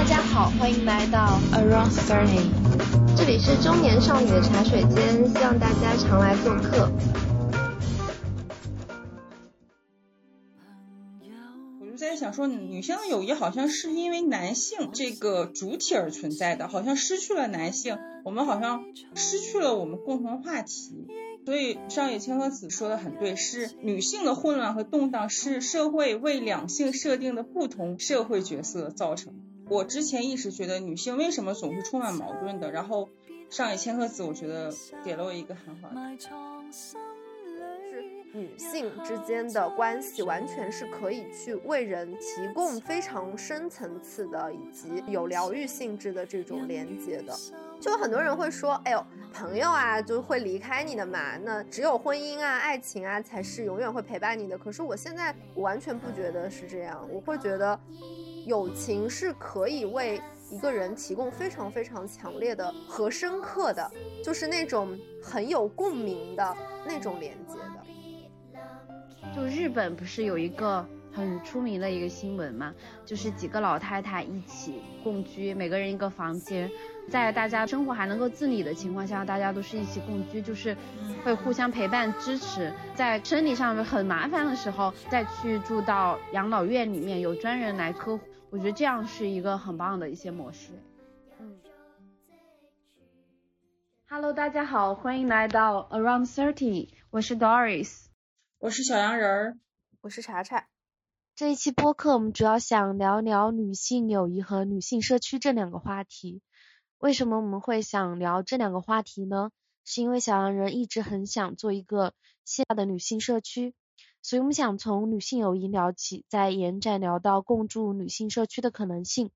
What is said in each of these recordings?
大家好，欢迎来到 Around Thirty，这里是中年少女的茶水间，希望大家常来做客。我就在想说，女性的友谊好像是因为男性这个主体而存在的，好像失去了男性，我们好像失去了我们共同话题。所以上野千鹤子说的很对，是女性的混乱和动荡是社会为两性设定的不同社会角色造成。我之前一直觉得女性为什么总是充满矛盾的，然后上野千鹤子我觉得给了我一个很好的。是女性之间的关系完全是可以去为人提供非常深层次的以及有疗愈性质的这种连接的。就很多人会说，哎呦，朋友啊，就会离开你的嘛。那只有婚姻啊、爱情啊，才是永远会陪伴你的。可是我现在完全不觉得是这样，我会觉得友情是可以为一个人提供非常非常强烈的和深刻的，就是那种很有共鸣的那种连接的。就日本不是有一个很出名的一个新闻嘛，就是几个老太太一起共居，每个人一个房间，在大家生活还能够自理的情况下，大家都是一起共居，就是会互相陪伴支持，在生理上很麻烦的时候，再去住到养老院里面，有专人来呵护，我觉得这样是一个很棒的一些模式。嗯，Hello，大家好，欢迎来到 Around Thirty，我是 Doris。我是小羊人儿，我是查查。这一期播客我们主要想聊聊女性友谊和女性社区这两个话题。为什么我们会想聊这两个话题呢？是因为小羊人一直很想做一个线下的女性社区，所以我们想从女性友谊聊起，再延展聊到共筑女性社区的可能性。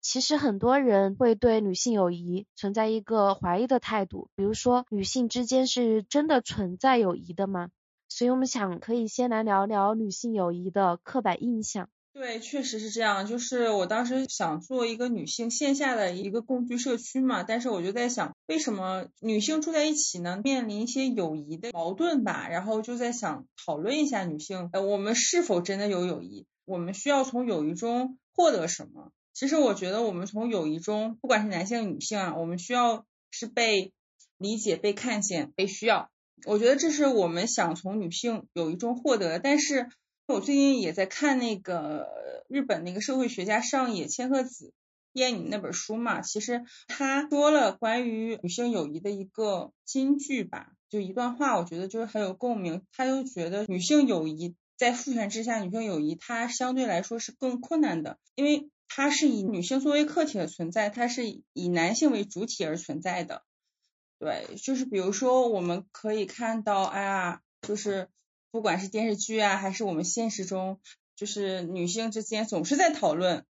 其实很多人会对女性友谊存在一个怀疑的态度，比如说女性之间是真的存在友谊的吗？所以我们想可以先来聊聊女性友谊的刻板印象。对，确实是这样。就是我当时想做一个女性线下的一个共居社区嘛，但是我就在想，为什么女性住在一起呢？面临一些友谊的矛盾吧。然后就在想讨论一下女性，呃，我们是否真的有友谊？我们需要从友谊中获得什么？其实我觉得我们从友谊中，不管是男性女性啊，我们需要是被理解、被看见、被需要。我觉得这是我们想从女性友谊中获得，但是我最近也在看那个日本那个社会学家上野千鹤子念你那本书嘛，其实他说了关于女性友谊的一个金句吧，就一段话，我觉得就是很有共鸣。他就觉得女性友谊在父权之下，女性友谊它相对来说是更困难的，因为它是以女性作为客体的存在，它是以男性为主体而存在的。对，就是比如说，我们可以看到，哎呀，就是不管是电视剧啊，还是我们现实中，就是女性之间总是在讨论。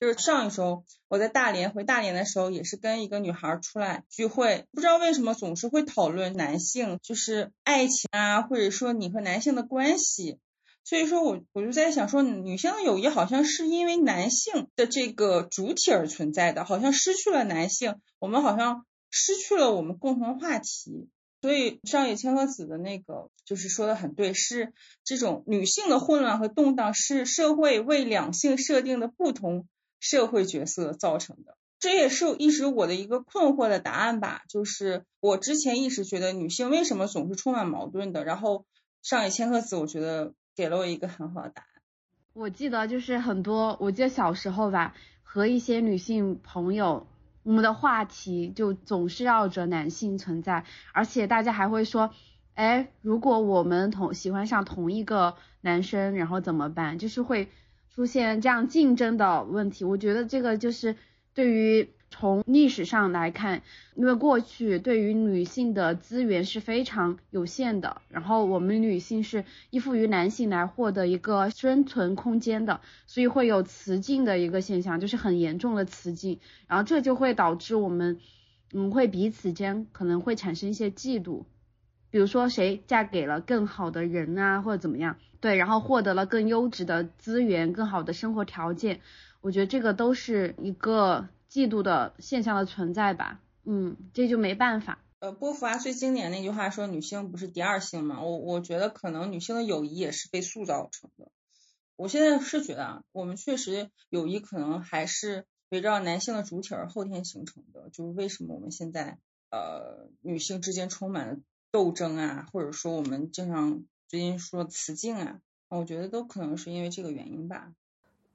就是上一周我在大连回大连的时候，也是跟一个女孩出来聚会，不知道为什么总是会讨论男性，就是爱情啊，或者说你和男性的关系。所以说我我就在想说，女性的友谊好像是因为男性的这个主体而存在的，好像失去了男性，我们好像。失去了我们共同话题，所以上野千鹤子的那个就是说的很对，是这种女性的混乱和动荡是社会为两性设定的不同社会角色造成的。这也是一直我的一个困惑的答案吧，就是我之前一直觉得女性为什么总是充满矛盾的，然后上野千鹤子我觉得给了我一个很好的答案。我记得就是很多，我记得小时候吧，和一些女性朋友。我们的话题就总是绕着男性存在，而且大家还会说，哎，如果我们同喜欢上同一个男生，然后怎么办？就是会出现这样竞争的问题。我觉得这个就是对于。从历史上来看，因为过去对于女性的资源是非常有限的，然后我们女性是依附于男性来获得一个生存空间的，所以会有雌竞的一个现象，就是很严重的雌竞，然后这就会导致我们，嗯，会彼此间可能会产生一些嫉妒，比如说谁嫁给了更好的人啊，或者怎么样，对，然后获得了更优质的资源、更好的生活条件，我觉得这个都是一个。嫉妒的现象的存在吧，嗯，这就没办法。呃，波伏娃最经典那句话说，女性不是第二性嘛？我我觉得可能女性的友谊也是被塑造成的。我现在是觉得啊，我们确实友谊可能还是围绕男性的主体而后天形成的。就是为什么我们现在呃女性之间充满了斗争啊，或者说我们经常最近说雌竞啊，我觉得都可能是因为这个原因吧。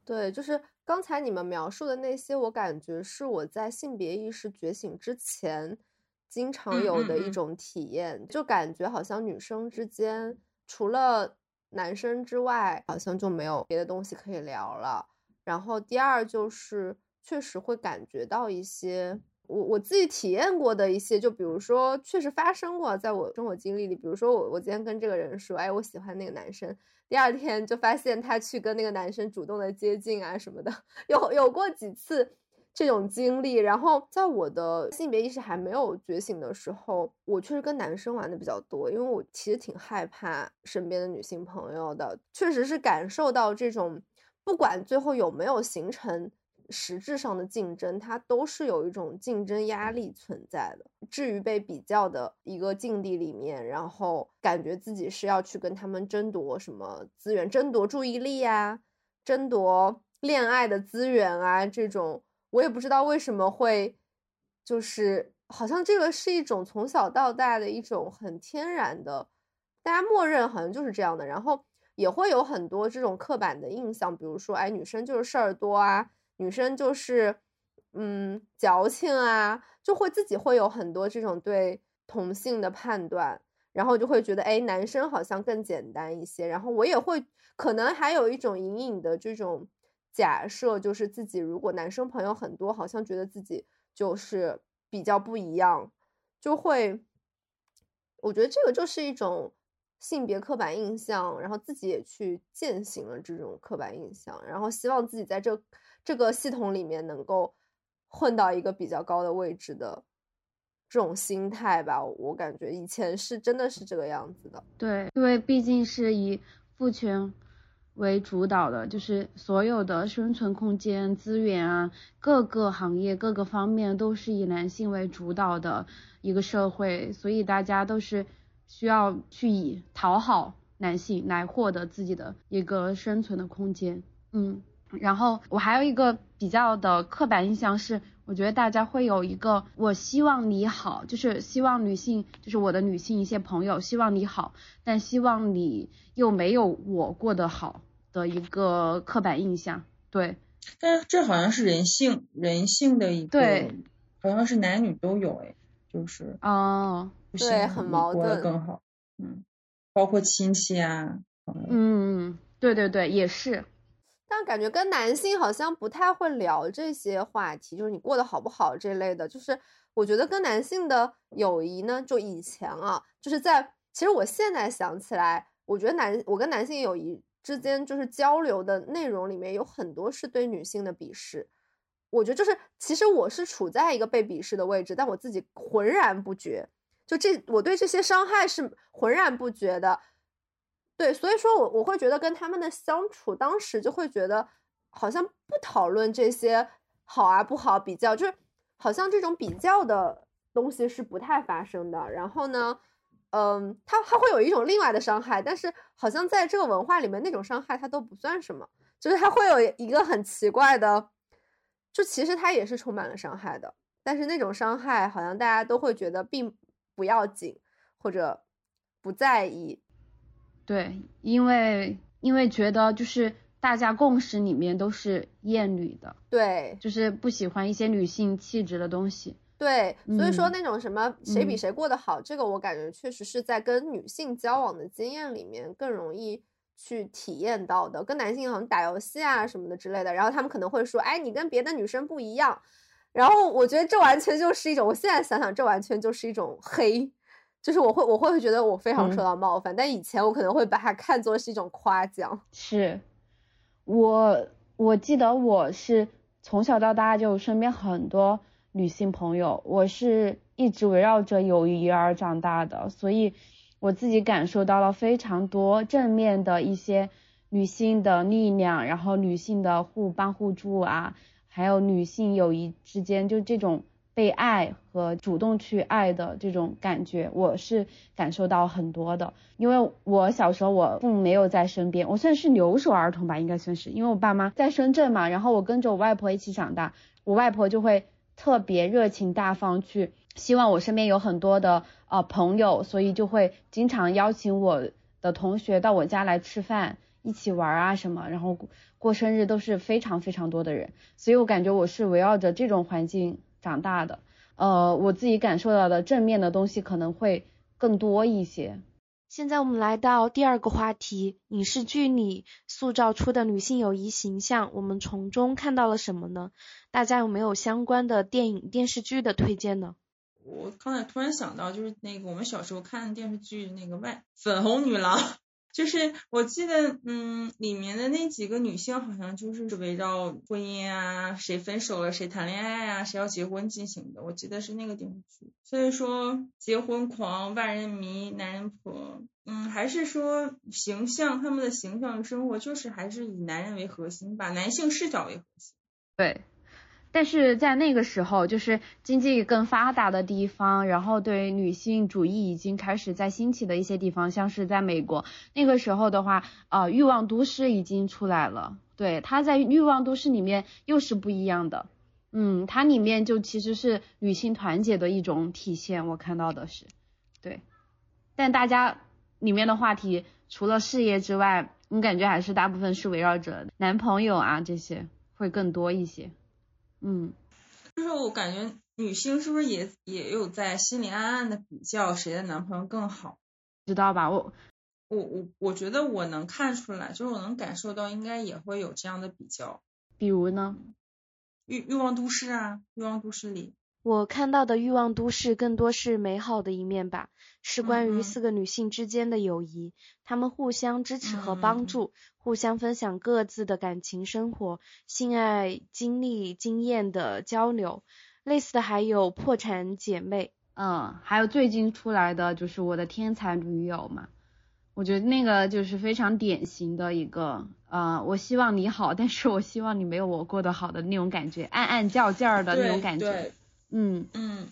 对，就是刚才你们描述的那些，我感觉是我在性别意识觉醒之前经常有的一种体验，就感觉好像女生之间除了男生之外，好像就没有别的东西可以聊了。然后第二就是确实会感觉到一些我我自己体验过的一些，就比如说确实发生过在我生活经历里，比如说我我今天跟这个人说，哎，我喜欢那个男生。第二天就发现他去跟那个男生主动的接近啊什么的，有有过几次这种经历。然后在我的性别意识还没有觉醒的时候，我确实跟男生玩的比较多，因为我其实挺害怕身边的女性朋友的，确实是感受到这种不管最后有没有形成。实质上的竞争，它都是有一种竞争压力存在的。至于被比较的一个境地里面，然后感觉自己是要去跟他们争夺什么资源，争夺注意力啊，争夺恋爱的资源啊，这种我也不知道为什么会，就是好像这个是一种从小到大的一种很天然的，大家默认好像就是这样的。然后也会有很多这种刻板的印象，比如说，哎，女生就是事儿多啊。女生就是，嗯，矫情啊，就会自己会有很多这种对同性的判断，然后就会觉得，哎，男生好像更简单一些。然后我也会可能还有一种隐隐的这种假设，就是自己如果男生朋友很多，好像觉得自己就是比较不一样，就会，我觉得这个就是一种性别刻板印象，然后自己也去践行了这种刻板印象，然后希望自己在这。这个系统里面能够混到一个比较高的位置的这种心态吧，我感觉以前是真的是这个样子的。对，因为毕竟是以父权为主导的，就是所有的生存空间、资源啊，各个行业、各个方面都是以男性为主导的一个社会，所以大家都是需要去以讨好男性来获得自己的一个生存的空间。嗯。然后我还有一个比较的刻板印象是，我觉得大家会有一个我希望你好，就是希望女性，就是我的女性一些朋友希望你好，但希望你又没有我过得好的一个刻板印象。对，但这好像是人性人性的一个，对，好像是男女都有哎，就是哦，对，很矛盾，过得更好，嗯，包括亲戚啊，嗯，对对对，也是。但感觉跟男性好像不太会聊这些话题，就是你过得好不好这类的。就是我觉得跟男性的友谊呢，就以前啊，就是在其实我现在想起来，我觉得男我跟男性友谊之间就是交流的内容里面有很多是对女性的鄙视。我觉得就是其实我是处在一个被鄙视的位置，但我自己浑然不觉。就这我对这些伤害是浑然不觉的。对，所以说我我会觉得跟他们的相处，当时就会觉得好像不讨论这些好啊不好比较，就是好像这种比较的东西是不太发生的。然后呢，嗯，他他会有一种另外的伤害，但是好像在这个文化里面，那种伤害它都不算什么，就是他会有一个很奇怪的，就其实它也是充满了伤害的，但是那种伤害好像大家都会觉得并不要紧或者不在意。对，因为因为觉得就是大家共识里面都是厌女的，对，就是不喜欢一些女性气质的东西，对，所以说那种什么谁比谁过得好，这个我感觉确实是在跟女性交往的经验里面更容易去体验到的，跟男性好像打游戏啊什么的之类的，然后他们可能会说，哎，你跟别的女生不一样，然后我觉得这完全就是一种，我现在想想，这完全就是一种黑。就是我会我会觉得我非常受到冒犯，但以前我可能会把它看作是一种夸奖。是，我我记得我是从小到大就身边很多女性朋友，我是一直围绕着友谊而长大的，所以我自己感受到了非常多正面的一些女性的力量，然后女性的互帮互助啊，还有女性友谊之间就这种被爱和主动去爱的这种感觉，我是感受到很多的。因为我小时候我父母没有在身边，我算是留守儿童吧，应该算是，因为我爸妈在深圳嘛，然后我跟着我外婆一起长大，我外婆就会特别热情大方，去希望我身边有很多的呃朋友，所以就会经常邀请我的同学到我家来吃饭，一起玩啊什么，然后过生日都是非常非常多的人，所以我感觉我是围绕着这种环境。长大的，呃，我自己感受到的正面的东西可能会更多一些。现在我们来到第二个话题，影视剧里塑造出的女性友谊形象，我们从中看到了什么呢？大家有没有相关的电影、电视剧的推荐呢？我刚才突然想到，就是那个我们小时候看的电视剧，那个外粉红女郎。就是我记得，嗯，里面的那几个女性好像就是围绕婚姻啊，谁分手了，谁谈恋爱啊，谁要结婚进行的。我记得是那个电视剧。所以说，结婚狂、万人迷、男人婆，嗯，还是说形象，他们的形象生活就是还是以男人为核心吧，男性视角为核心。对。但是在那个时候，就是经济更发达的地方，然后对女性主义已经开始在兴起的一些地方，像是在美国，那个时候的话，呃，欲望都市已经出来了。对，它在欲望都市里面又是不一样的。嗯，它里面就其实是女性团结的一种体现，我看到的是，对。但大家里面的话题除了事业之外，我感觉还是大部分是围绕着男朋友啊这些会更多一些。嗯，就是我感觉女性是不是也也有在心里暗暗的比较谁的男朋友更好，知道吧？我我我我觉得我能看出来，就是我能感受到应该也会有这样的比较。比如呢？欲欲望都市啊，欲望都市里。我看到的欲望都市更多是美好的一面吧，是关于四个女性之间的友谊，她们互相支持和帮助，互相分享各自的感情生活、性爱经历、经验的交流。类似的还有破产姐妹，嗯，还有最近出来的就是我的天才女友嘛，我觉得那个就是非常典型的一个，呃，我希望你好，但是我希望你没有我过得好的那种感觉，暗暗较劲儿的那种感觉。嗯嗯，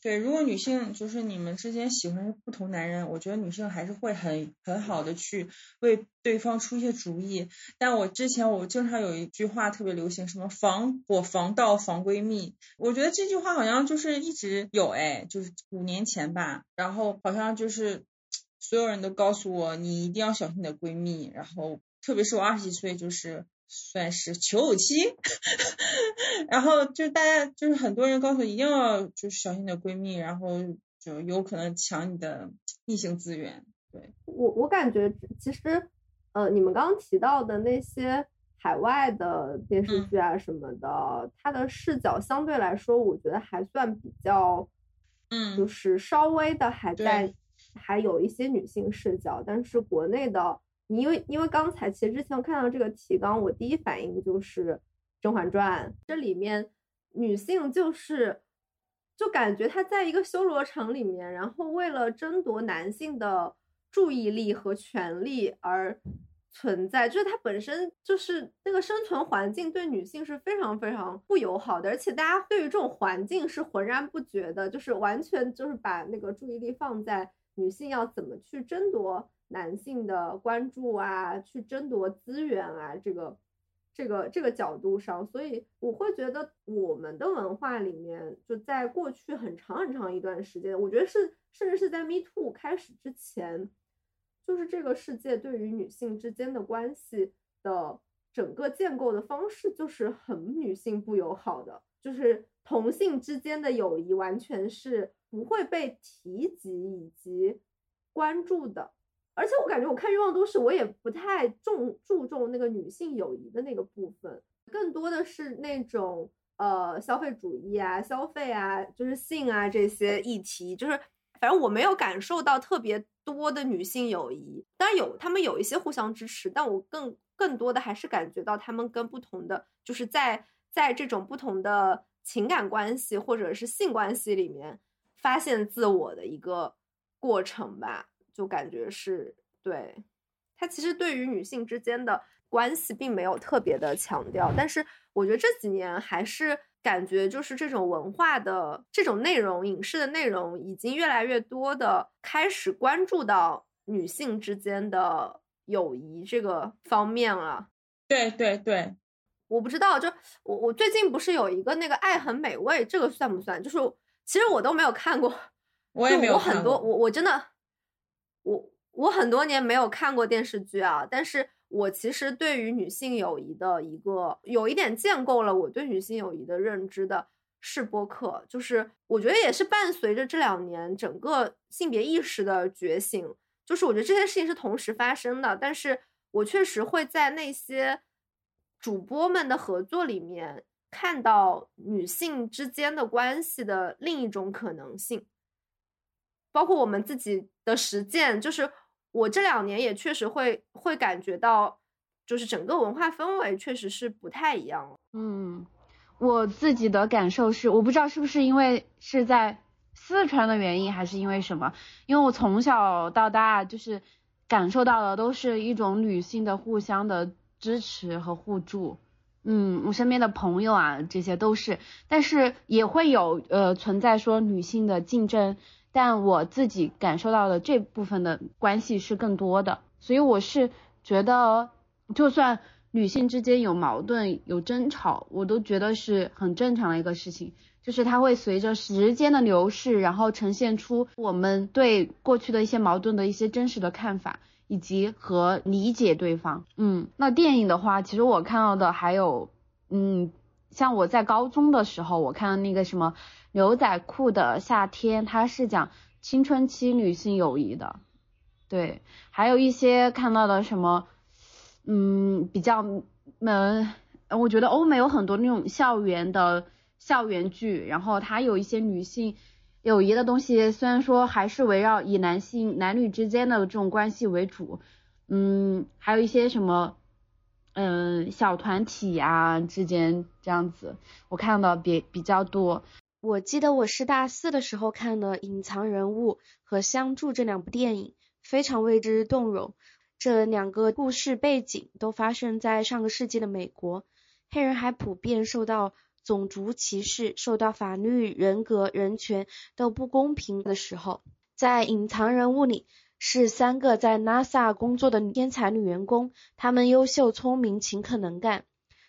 对，如果女性就是你们之间喜欢不同男人，我觉得女性还是会很很好的去为对方出一些主意。但我之前我经常有一句话特别流行，什么防火防盗防闺蜜，我觉得这句话好像就是一直有哎，就是五年前吧，然后好像就是所有人都告诉我你一定要小心你的闺蜜，然后特别是我二十几岁就是。算是求偶期，然后就大家就是很多人告诉一定要就是小心你的闺蜜，然后就有可能抢你的异性资源。对我我感觉其实呃你们刚刚提到的那些海外的电视剧啊什么的，它的视角相对来说我觉得还算比较，嗯，就是稍微的还在还有一些女性视角，但是国内的。因为因为刚才其实之前我看到这个提纲，我第一反应就是《甄嬛传》，这里面女性就是就感觉她在一个修罗场里面，然后为了争夺男性的注意力和权利而存在，就是她本身就是那个生存环境对女性是非常非常不友好的，而且大家对于这种环境是浑然不觉的，就是完全就是把那个注意力放在女性要怎么去争夺。男性的关注啊，去争夺资源啊，这个、这个、这个角度上，所以我会觉得我们的文化里面，就在过去很长很长一段时间，我觉得是甚至是在 Me Too 开始之前，就是这个世界对于女性之间的关系的整个建构的方式，就是很女性不友好的，就是同性之间的友谊完全是不会被提及以及关注的。而且我感觉我看《欲望都市》，我也不太重注重那个女性友谊的那个部分，更多的是那种呃消费主义啊、消费啊、就是性啊这些议题，就是反正我没有感受到特别多的女性友谊。当然有，他们有一些互相支持，但我更更多的还是感觉到他们跟不同的，就是在在这种不同的情感关系或者是性关系里面发现自我的一个过程吧。就感觉是对，他其实对于女性之间的关系并没有特别的强调，但是我觉得这几年还是感觉就是这种文化的这种内容，影视的内容已经越来越多的开始关注到女性之间的友谊这个方面了。对对对，我不知道，就我我最近不是有一个那个《爱很美味》，这个算不算？就是其实我都没有看过，我也没有我很多我我真的我我很多年没有看过电视剧啊，但是。我其实对于女性友谊的一个有一点建构了我对女性友谊的认知的是播客，就是我觉得也是伴随着这两年整个性别意识的觉醒，就是我觉得这些事情是同时发生的，但是我确实会在那些主播们的合作里面看到女性之间的关系的另一种可能性，包括我们自己的实践，就是。我这两年也确实会会感觉到，就是整个文化氛围确实是不太一样了。嗯，我自己的感受是，我不知道是不是因为是在四川的原因，还是因为什么？因为我从小到大就是感受到的都是一种女性的互相的支持和互助。嗯，我身边的朋友啊，这些都是，但是也会有呃存在说女性的竞争。但我自己感受到的这部分的关系是更多的，所以我是觉得，就算女性之间有矛盾、有争吵，我都觉得是很正常的一个事情，就是它会随着时间的流逝，然后呈现出我们对过去的一些矛盾的一些真实的看法，以及和理解对方。嗯，那电影的话，其实我看到的还有，嗯，像我在高中的时候，我看到那个什么。牛仔裤的夏天，它是讲青春期女性友谊的，对，还有一些看到的什么，嗯，比较，嗯，我觉得欧美有很多那种校园的校园剧，然后它有一些女性友谊的东西，虽然说还是围绕以男性男女之间的这种关系为主，嗯，还有一些什么，嗯，小团体呀之间这样子，我看到比比较多。我记得我是大四的时候看的《隐藏人物》和《相助》这两部电影，非常为之动容。这两个故事背景都发生在上个世纪的美国，黑人还普遍受到种族歧视，受到法律、人格、人权都不公平的时候。在《隐藏人物》里，是三个在 NASA 工作的天才女员工，她们优秀、聪明、勤恳、能干。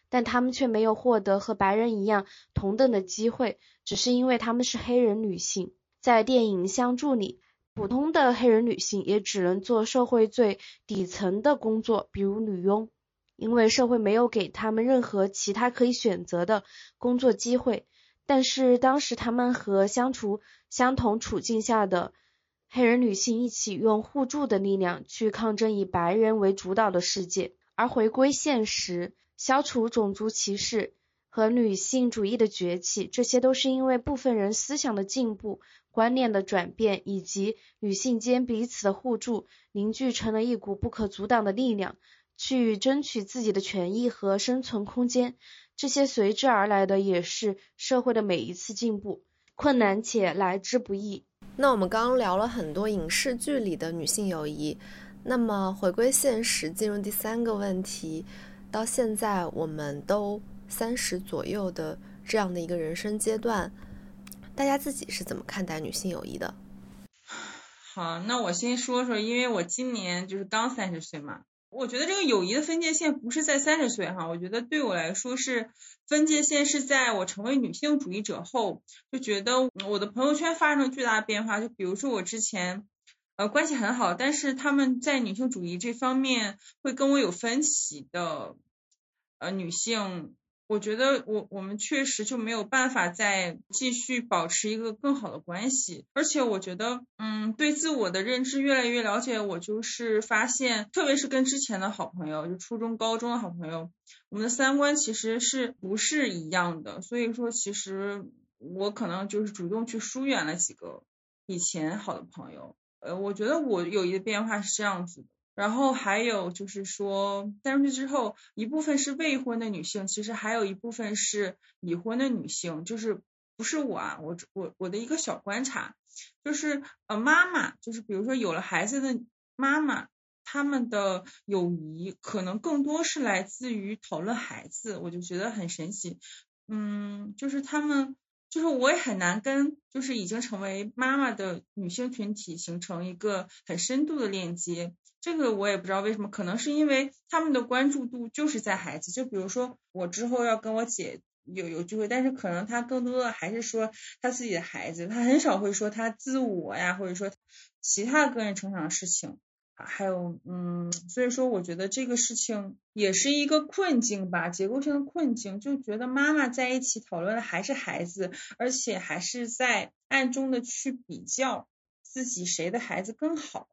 但她们却没有获得和白人一样同等的机会，只是因为她们是黑人女性。在电影《相助》里，普通的黑人女性也只能做社会最底层的工作，比如女佣，因为社会没有给他们任何其他可以选择的工作机会。但是当时她们和相处相同处境下的黑人女性一起用互助的力量去抗争以白人为主导的世界，而回归现实。消除种族歧视和女性主义的崛起，这些都是因为部分人思想的进步、观念的转变，以及女性间彼此的互助，凝聚成了一股不可阻挡的力量，去争取自己的权益和生存空间。这些随之而来的也是社会的每一次进步，困难且来之不易。那我们刚刚聊了很多影视剧里的女性友谊，那么回归现实，进入第三个问题。到现在，我们都三十左右的这样的一个人生阶段，大家自己是怎么看待女性友谊的？好，那我先说说，因为我今年就是刚三十岁嘛，我觉得这个友谊的分界线不是在三十岁哈，我觉得对我来说是分界线是在我成为女性主义者后，就觉得我的朋友圈发生了巨大的变化，就比如说我之前。呃，关系很好，但是他们在女性主义这方面会跟我有分歧的呃女性，我觉得我我们确实就没有办法再继续保持一个更好的关系，而且我觉得，嗯，对自我的认知越来越了解，我就是发现，特别是跟之前的好朋友，就初中、高中的好朋友，我们的三观其实是不是一样的，所以说其实我可能就是主动去疏远了几个以前好的朋友。呃，我觉得我有一个变化是这样子的，然后还有就是说，三十岁之后，一部分是未婚的女性，其实还有一部分是已婚的女性，就是不是我啊，我我我的一个小观察，就是呃妈妈，就是比如说有了孩子的妈妈，他们的友谊可能更多是来自于讨论孩子，我就觉得很神奇。嗯，就是他们，就是我也很难跟就是已经成为妈妈的女性群体形成一个很深度的链接。这个我也不知道为什么，可能是因为他们的关注度就是在孩子。就比如说我之后要跟我姐有有聚会，但是可能他更多的还是说他自己的孩子，他很少会说他自我呀，或者说其他个人成长的事情。还有，嗯，所以说我觉得这个事情也是一个困境吧，结构性的困境，就觉得妈妈在一起讨论的还是孩子，而且还是在暗中的去比较自己谁的孩子更好，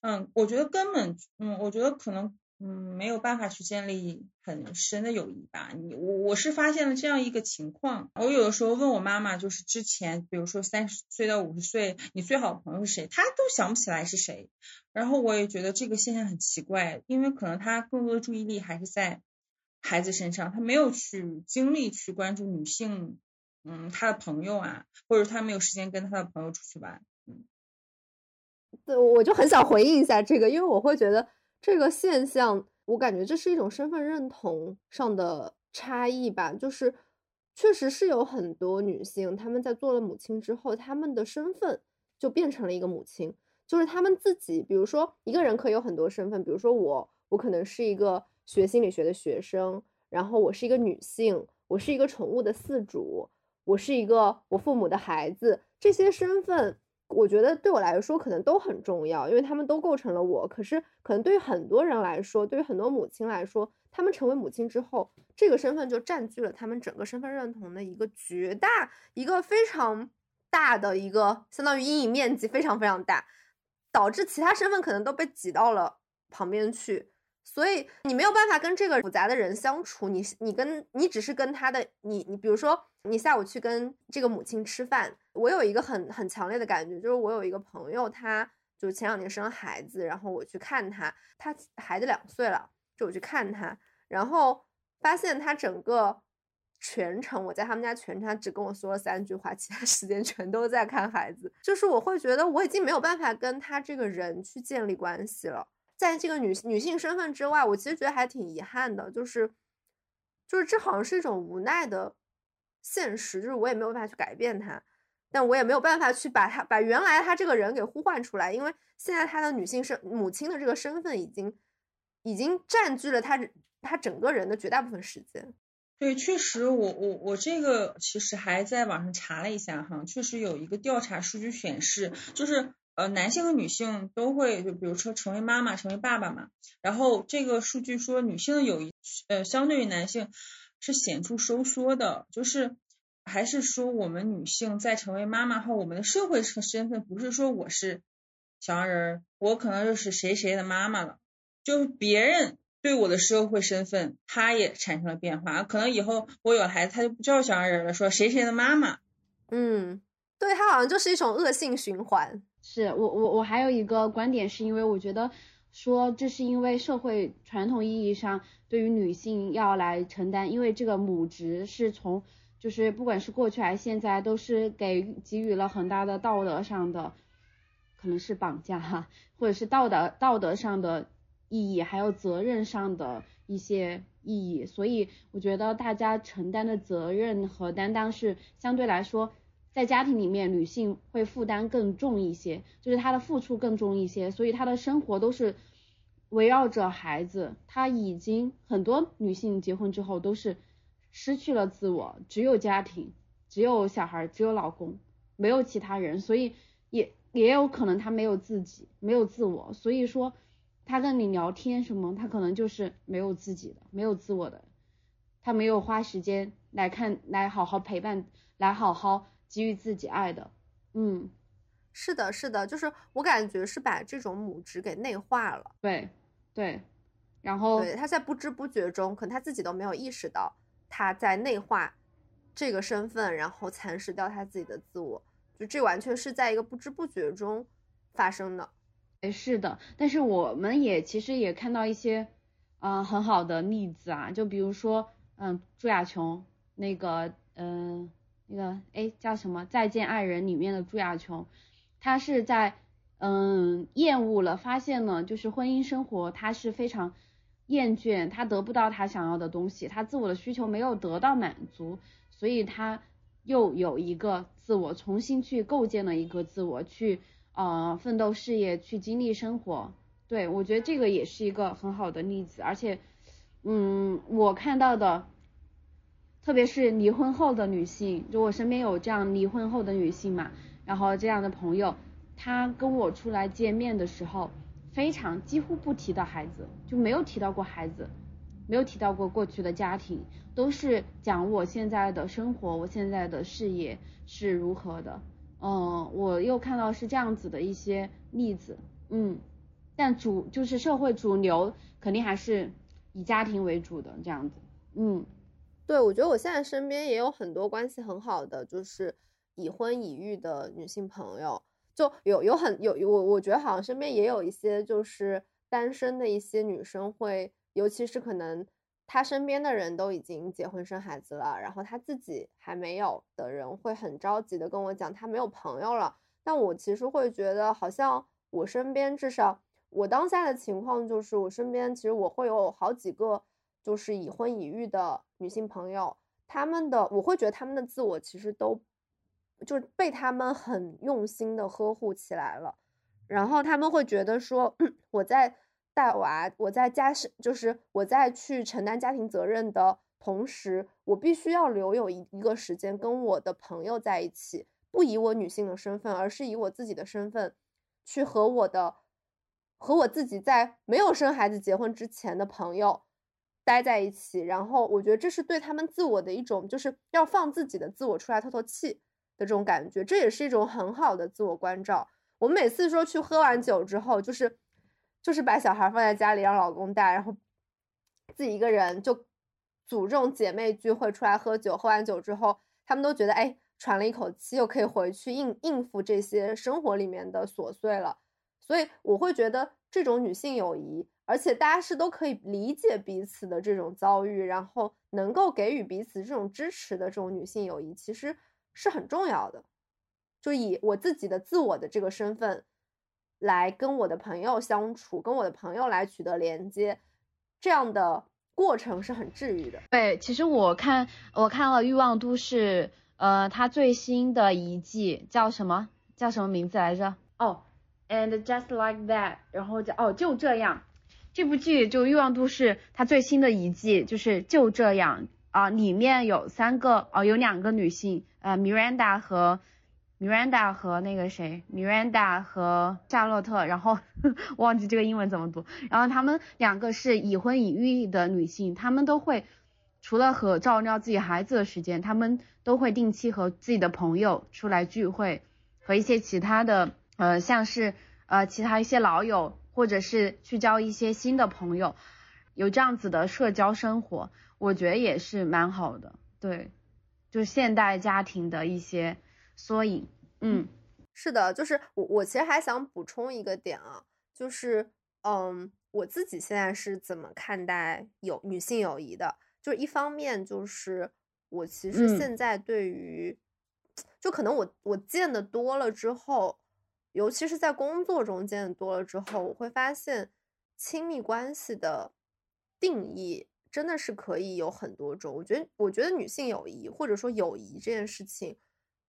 嗯，我觉得根本，嗯，我觉得可能。嗯，没有办法去建立很深的友谊吧。你我我是发现了这样一个情况，我有的时候问我妈妈，就是之前比如说三十岁到五十岁，你最好的朋友是谁，她都想不起来是谁。然后我也觉得这个现象很奇怪，因为可能她更多的注意力还是在孩子身上，她没有去精力去关注女性，嗯，她的朋友啊，或者她没有时间跟她的朋友出去玩。嗯，对，我就很想回应一下这个，因为我会觉得。这个现象，我感觉这是一种身份认同上的差异吧。就是确实是有很多女性，她们在做了母亲之后，她们的身份就变成了一个母亲。就是她们自己，比如说一个人可以有很多身份，比如说我，我可能是一个学心理学的学生，然后我是一个女性，我是一个宠物的饲主，我是一个我父母的孩子，这些身份。我觉得对我来说可能都很重要，因为他们都构成了我。可是可能对于很多人来说，对于很多母亲来说，他们成为母亲之后，这个身份就占据了他们整个身份认同的一个绝大、一个非常大的一个，相当于阴影面积非常非常大，导致其他身份可能都被挤到了旁边去。所以你没有办法跟这个复杂的人相处，你你跟你只是跟他的你你比如说你下午去跟这个母亲吃饭，我有一个很很强烈的感觉，就是我有一个朋友，他就前两年生孩子，然后我去看他，他孩子两岁了，就我去看他，然后发现他整个全程我在他们家全程，他只跟我说了三句话，其他时间全都在看孩子，就是我会觉得我已经没有办法跟他这个人去建立关系了。在这个女女性身份之外，我其实觉得还挺遗憾的，就是，就是这好像是一种无奈的现实，就是我也没有办法去改变她，但我也没有办法去把她把原来她这个人给呼唤出来，因为现在她的女性身母亲的这个身份已经已经占据了她她整个人的绝大部分时间。对，确实，我我我这个其实还在网上查了一下哈，确实有一个调查数据显示，就是。呃，男性和女性都会，就比如说成为妈妈、成为爸爸嘛。然后这个数据说，女性的友谊，呃，相对于男性是显著收缩的。就是还是说，我们女性在成为妈妈后，我们的社会身份不是说我是小黄人，我可能就是谁谁的妈妈了。就是别人对我的社会身份，他也产生了变化。可能以后我有了孩子，他就不叫小黄人了，说谁谁的妈妈。嗯，对他好像就是一种恶性循环。是我我我还有一个观点，是因为我觉得说这是因为社会传统意义上对于女性要来承担，因为这个母职是从就是不管是过去还是现在都是给给予了很大的道德上的可能是绑架哈，或者是道德道德上的意义，还有责任上的一些意义，所以我觉得大家承担的责任和担当是相对来说。在家庭里面，女性会负担更重一些，就是她的付出更重一些，所以她的生活都是围绕着孩子。她已经很多女性结婚之后都是失去了自我，只有家庭，只有小孩，只有老公，没有其他人，所以也也有可能她没有自己，没有自我。所以说，她跟你聊天什么，她可能就是没有自己的，没有自我的，她没有花时间来看，来好好陪伴，来好好。给予自己爱的，嗯，是的，是的，就是我感觉是把这种母职给内化了，对，对，然后对他在不知不觉中，可能他自己都没有意识到他在内化这个身份，然后蚕食掉他自己的自我，就这完全是在一个不知不觉中发生的，哎，是的，但是我们也其实也看到一些嗯很好的例子啊，就比如说嗯朱亚琼那个嗯。那个哎叫什么？再见爱人里面的朱亚琼，她是在嗯厌恶了，发现了就是婚姻生活，她是非常厌倦，她得不到她想要的东西，她自我的需求没有得到满足，所以他又有一个自我重新去构建了一个自我，去呃奋斗事业，去经历生活。对我觉得这个也是一个很好的例子，而且，嗯，我看到的，特别是离婚后的女性，就我身边有这样离婚后的女性嘛，然后这样的朋友，她跟我出来见面的时候。非常几乎不提到孩子，就没有提到过孩子，没有提到过过去的家庭，都是讲我现在的生活，我现在的事业是如何的。嗯，我又看到是这样子的一些例子，嗯，但主就是社会主流肯定还是以家庭为主的这样子，嗯，对，我觉得我现在身边也有很多关系很好的，就是已婚已育的女性朋友。就有有很有我我觉得好像身边也有一些就是单身的一些女生会，尤其是可能她身边的人都已经结婚生孩子了，然后她自己还没有的人会很着急的跟我讲她没有朋友了。但我其实会觉得好像我身边至少我当下的情况就是我身边其实我会有好几个就是已婚已育的女性朋友，她们的我会觉得她们的自我其实都。就是被他们很用心的呵护起来了，然后他们会觉得说，我在带娃，我在家是，就是我在去承担家庭责任的同时，我必须要留有一一个时间跟我的朋友在一起，不以我女性的身份，而是以我自己的身份，去和我的和我自己在没有生孩子结婚之前的朋友待在一起，然后我觉得这是对他们自我的一种，就是要放自己的自我出来透透气。的这种感觉，这也是一种很好的自我关照。我们每次说去喝完酒之后，就是就是把小孩放在家里让老公带，然后自己一个人就组这种姐妹聚会出来喝酒。喝完酒之后，他们都觉得哎，喘了一口气，又可以回去应应付这些生活里面的琐碎了。所以我会觉得这种女性友谊，而且大家是都可以理解彼此的这种遭遇，然后能够给予彼此这种支持的这种女性友谊，其实。是很重要的，就以我自己的自我的这个身份来跟我的朋友相处，跟我的朋友来取得连接，这样的过程是很治愈的。对，其实我看我看了《欲望都市》，呃，它最新的一季叫什么？叫什么名字来着？哦，And Just Like That，然后就哦就这样，这部剧就《欲望都市》它最新的一季就是就这样。啊，里面有三个哦，有两个女性，呃，Miranda 和 Miranda 和那个谁，Miranda 和夏洛特，然后 忘记这个英文怎么读。然后她们两个是已婚已育的女性，她们都会除了和照料自己孩子的时间，她们都会定期和自己的朋友出来聚会，和一些其他的呃，像是呃其他一些老友，或者是去交一些新的朋友，有这样子的社交生活。我觉得也是蛮好的，对，就是现代家庭的一些缩影。嗯，是的，就是我我其实还想补充一个点啊，就是嗯，我自己现在是怎么看待友女性友谊的？就是一方面就是我其实现在对于，就可能我我见的多了之后，尤其是在工作中见多了之后，我会发现亲密关系的定义。真的是可以有很多种，我觉得，我觉得女性友谊或者说友谊这件事情，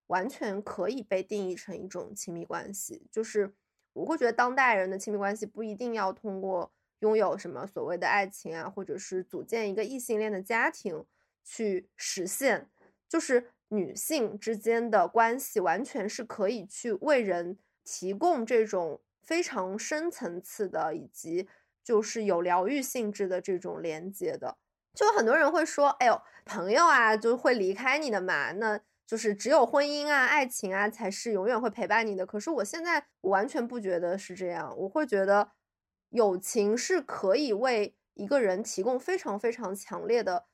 完全可以被定义成一种亲密关系。就是我会觉得，当代人的亲密关系不一定要通过拥有什么所谓的爱情啊，或者是组建一个异性恋的家庭去实现。就是女性之间的关系，完全是可以去为人提供这种非常深层次的以及。就是有疗愈性质的这种连接的，就很多人会说，哎呦，朋友啊，就会离开你的嘛，那就是只有婚姻啊、爱情啊，才是永远会陪伴你的。可是我现在完全不觉得是这样，我会觉得友情是可以为一个人提供非常非常强烈的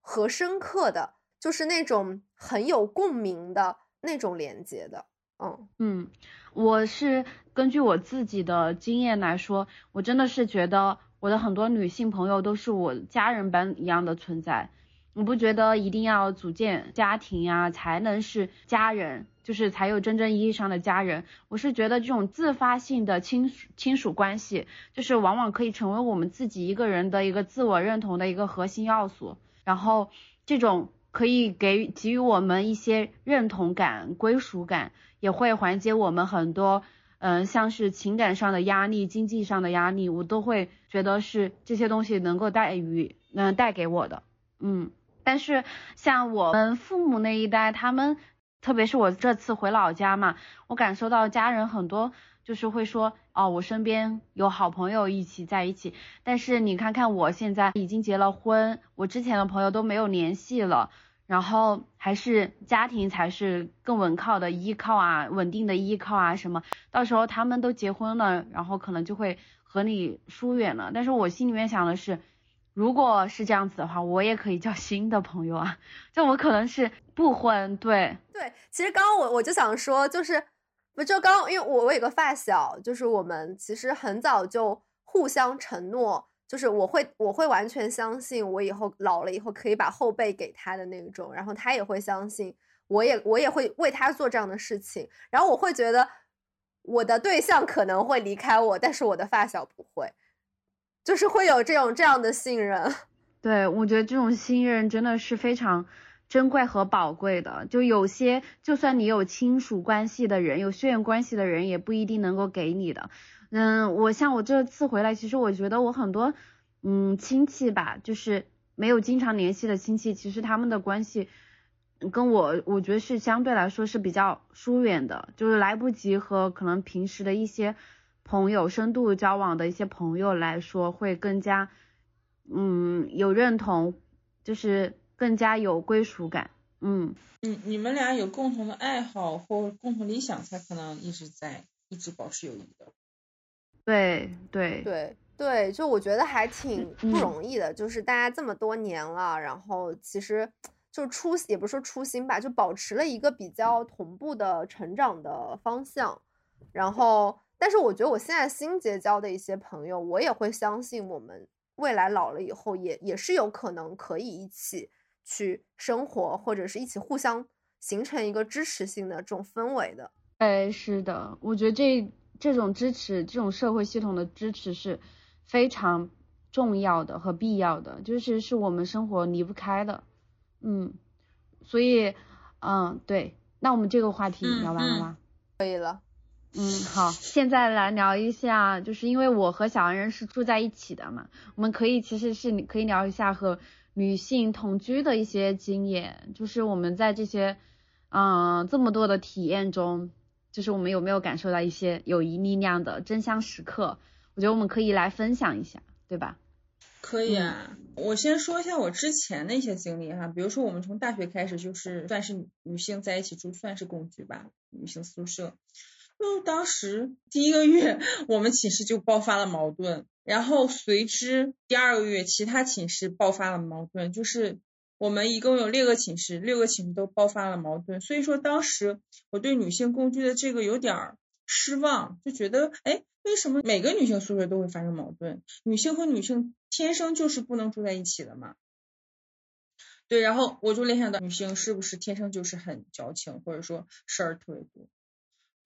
和深刻的，就是那种很有共鸣的那种连接的。嗯嗯，我是根据我自己的经验来说，我真的是觉得我的很多女性朋友都是我家人般一样的存在。我不觉得一定要组建家庭啊才能是家人，就是才有真正意义上的家人。我是觉得这种自发性的亲属亲属关系，就是往往可以成为我们自己一个人的一个自我认同的一个核心要素。然后这种可以给给予我们一些认同感、归属感，也会缓解我们很多嗯像是情感上的压力、经济上的压力，我都会觉得是这些东西能够带予嗯带给我的。嗯，但是像我们父母那一代，他们。特别是我这次回老家嘛，我感受到家人很多就是会说，哦，我身边有好朋友一起在一起。但是你看看我现在已经结了婚，我之前的朋友都没有联系了，然后还是家庭才是更稳靠的依靠啊，稳定的依靠啊什么。到时候他们都结婚了，然后可能就会和你疏远了。但是我心里面想的是。如果是这样子的话，我也可以交新的朋友啊。就我可能是不婚，对对。其实刚刚我我就想说，就是不就刚，因为我我有个发小，就是我们其实很早就互相承诺，就是我会我会完全相信我以后老了以后可以把后背给他的那种，然后他也会相信，我也我也会为他做这样的事情。然后我会觉得我的对象可能会离开我，但是我的发小不会。就是会有这种这样的信任，对我觉得这种信任真的是非常珍贵和宝贵的。就有些，就算你有亲属关系的人，有血缘关系的人，也不一定能够给你的。嗯，我像我这次回来，其实我觉得我很多，嗯，亲戚吧，就是没有经常联系的亲戚，其实他们的关系跟我，我觉得是相对来说是比较疏远的，就是来不及和可能平时的一些。朋友深度交往的一些朋友来说，会更加，嗯，有认同，就是更加有归属感，嗯。你你们俩有共同的爱好或共同理想，才可能一直在一直保持友谊的。对对对对，就我觉得还挺不容易的，就是大家这么多年了，然后其实就初也不是说初心吧，就保持了一个比较同步的成长的方向，然后。但是我觉得我现在新结交的一些朋友，我也会相信我们未来老了以后也也是有可能可以一起去生活，或者是一起互相形成一个支持性的这种氛围的。哎，是的，我觉得这这种支持，这种社会系统的支持是非常重要的和必要的，就是是我们生活离不开的。嗯，所以，嗯，对，那我们这个话题聊完了吗？可以了。嗯，好，现在来聊一下，就是因为我和小恩人是住在一起的嘛，我们可以其实是可以聊一下和女性同居的一些经验，就是我们在这些嗯这么多的体验中，就是我们有没有感受到一些友谊力量的真香时刻？我觉得我们可以来分享一下，对吧？可以啊，我先说一下我之前的一些经历哈，比如说我们从大学开始就是算是女性在一起住，算是共居吧，女性宿舍。就当时第一个月，我们寝室就爆发了矛盾，然后随之第二个月，其他寝室爆发了矛盾，就是我们一共有六个寝室，六个寝室都爆发了矛盾。所以说当时我对女性共居的这个有点失望，就觉得，哎，为什么每个女性宿舍都会发生矛盾？女性和女性天生就是不能住在一起的嘛？对，然后我就联想到女性是不是天生就是很矫情，或者说事儿特别多？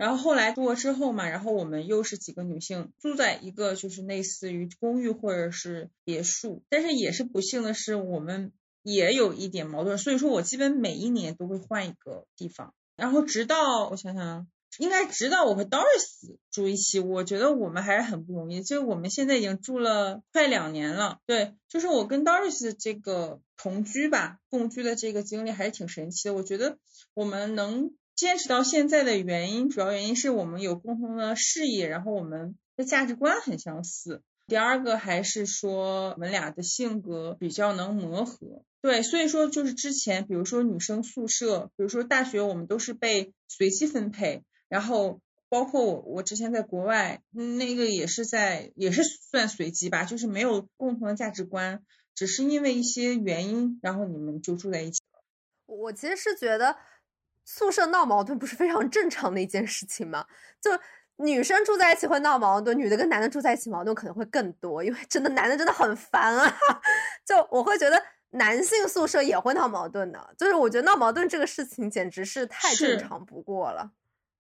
然后后来住了之后嘛，然后我们又是几个女性住在一个就是类似于公寓或者是别墅，但是也是不幸的是我们也有一点矛盾，所以说我基本每一年都会换一个地方，然后直到我想想，应该直到我和 Doris 住一起，我觉得我们还是很不容易，就我们现在已经住了快两年了，对，就是我跟 Doris 这个同居吧，共居的这个经历还是挺神奇的，我觉得我们能。坚持到现在的原因，主要原因是我们有共同的事业，然后我们的价值观很相似。第二个还是说我们俩的性格比较能磨合。对，所以说就是之前，比如说女生宿舍，比如说大学，我们都是被随机分配，然后包括我，我之前在国外，那个也是在也是算随机吧，就是没有共同的价值观，只是因为一些原因，然后你们就住在一起了。我其实是觉得。宿舍闹矛盾不是非常正常的一件事情吗？就女生住在一起会闹矛盾，女的跟男的住在一起矛盾可能会更多，因为真的男的真的很烦啊。就我会觉得男性宿舍也会闹矛盾的，就是我觉得闹矛盾这个事情简直是太正常不过了。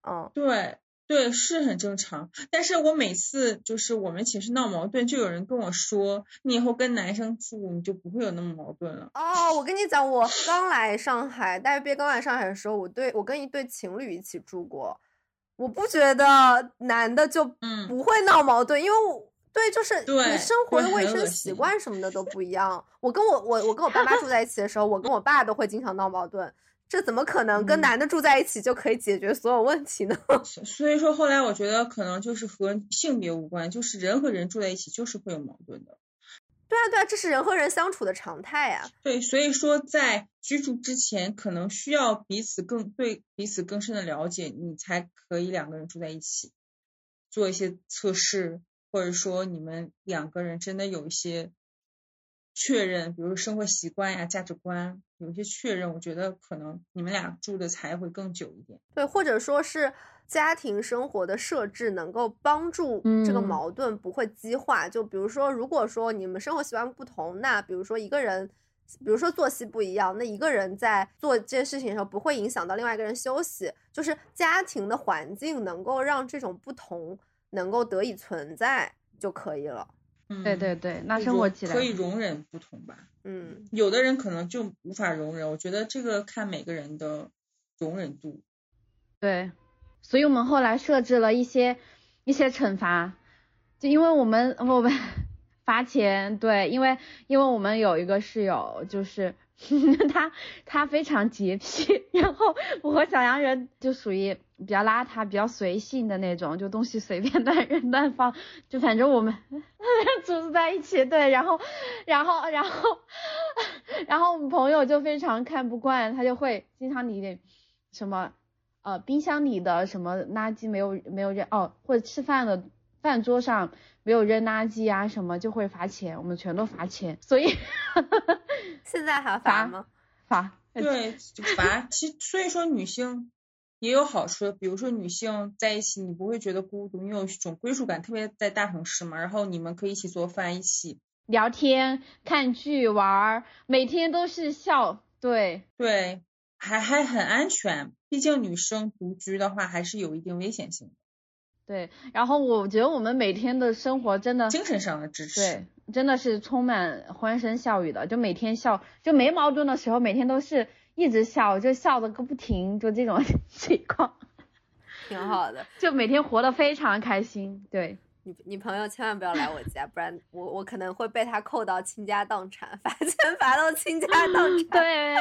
嗯，对对，是很正常。但是我每次就是我们寝室闹矛盾，就有人跟我说，你以后跟男生住，你就不会有那么矛盾了。哦，我跟你讲，我刚来上海，大学毕业刚来上海的时候，我对我跟一对情侣一起住过，我不觉得男的就不会闹矛盾，因为我。对，就是你生活的卫生习惯什么的都不一样。我跟我我我跟我爸妈住在一起的时候，我跟我爸都会经常闹矛盾。这怎么可能跟男的住在一起就可以解决所有问题呢？所以说后来我觉得可能就是和性别无关，就是人和人住在一起就是会有矛盾的。对啊对啊，这是人和人相处的常态啊。对，所以说在居住之前，可能需要彼此更对彼此更深的了解，你才可以两个人住在一起，做一些测试。或者说你们两个人真的有一些确认，比如生活习惯呀、价值观有一些确认，我觉得可能你们俩住的才会更久一点。对，或者说是家庭生活的设置能够帮助这个矛盾不会激化。就比如说，如果说你们生活习惯不同，那比如说一个人，比如说作息不一样，那一个人在做这件事情的时候不会影响到另外一个人休息。就是家庭的环境能够让这种不同。能够得以存在就可以了。嗯，对对对，那生活起来可以容忍不同吧。嗯，有的人可能就无法容忍，我觉得这个看每个人的容忍度。对，所以我们后来设置了一些一些惩罚，就因为我们我们 罚钱，对，因为因为我们有一个室友就是。他他非常洁癖，然后我和小洋人就属于比较邋遢、比较随性的那种，就东西随便乱扔乱放，就反正我们 住在一起，对，然后然后然后然后我们朋友就非常看不惯，他就会经常理点什么呃冰箱里的什么垃圾没有没有扔哦，或者吃饭的饭桌上没有扔垃圾啊什么就会罚钱，我们全都罚钱，所以。现在还罚吗？罚，对，罚。其实所以说女性也有好处，比如说女性在一起，你不会觉得孤独，你有一种归属感，特别在大城市嘛。然后你们可以一起做饭，一起聊天、看剧、玩，每天都是笑。对对，还还很安全。毕竟女生独居的话，还是有一定危险性的。对，然后我觉得我们每天的生活真的精神上的支持，对，真的是充满欢声笑语的，就每天笑，就没矛盾的时候，每天都是一直笑，就笑的个不停，就这种 情况，挺好的，就每天活得非常开心。对，你你朋友千万不要来我家，不然我我可能会被他扣到倾家荡产，罚钱罚到倾家荡产。对，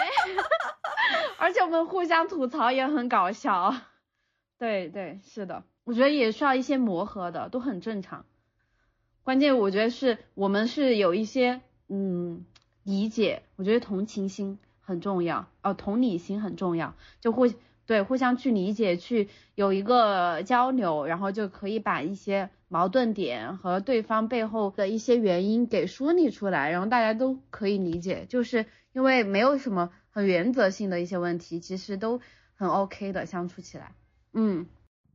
而且我们互相吐槽也很搞笑。对对，是的。我觉得也需要一些磨合的，都很正常。关键我觉得是我们是有一些嗯理解，我觉得同情心很重要，哦，同理心很重要，就互对互相去理解，去有一个交流，然后就可以把一些矛盾点和对方背后的一些原因给梳理出来，然后大家都可以理解，就是因为没有什么很原则性的一些问题，其实都很 OK 的相处起来，嗯。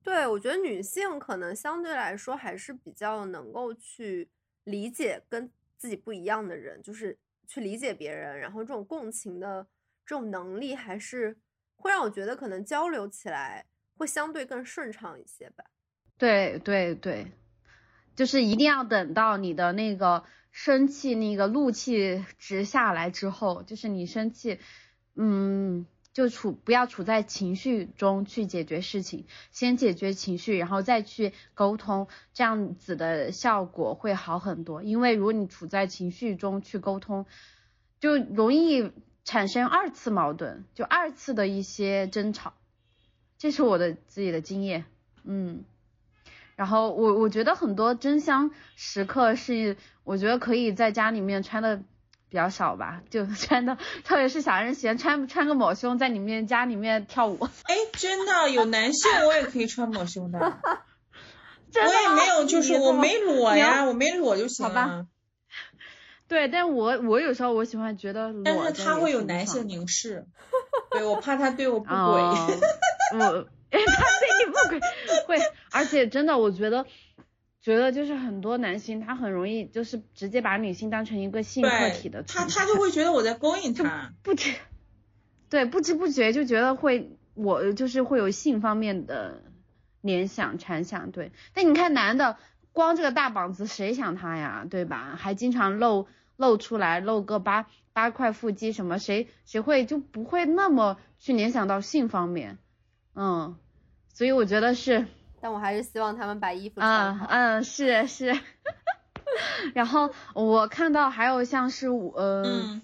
对，我觉得女性可能相对来说还是比较能够去理解跟自己不一样的人，就是去理解别人，然后这种共情的这种能力，还是会让我觉得可能交流起来会相对更顺畅一些吧。对对对，就是一定要等到你的那个生气、那个怒气值下来之后，就是你生气，嗯。就处不要处在情绪中去解决事情，先解决情绪，然后再去沟通，这样子的效果会好很多。因为如果你处在情绪中去沟通，就容易产生二次矛盾，就二次的一些争吵。这是我的自己的经验，嗯。然后我我觉得很多真香时刻是，我觉得可以在家里面穿的。比较少吧，就穿的，特别是小人喜欢穿穿个抹胸在里面家里面跳舞。哎，真的有男性我也可以穿抹胸的，的我也没有，就是我没裸呀，我没裸就行了。好吧对，但我我有时候我喜欢觉得，但是他会有男性凝视，对我怕他对我不轨。我，他对你不轨，会，而且真的我觉得。觉得就是很多男性他很容易就是直接把女性当成一个性客体的他他就会觉得我在勾引 他，不知对不知不觉就觉得会我就是会有性方面的联想产想，对。但你看男的光这个大膀子谁想他呀，对吧？还经常露露出来露个八八块腹肌什么，谁谁会就不会那么去联想到性方面，嗯。所以我觉得是。但我还是希望他们把衣服穿好。嗯嗯，是是。然后我看到还有像是呃，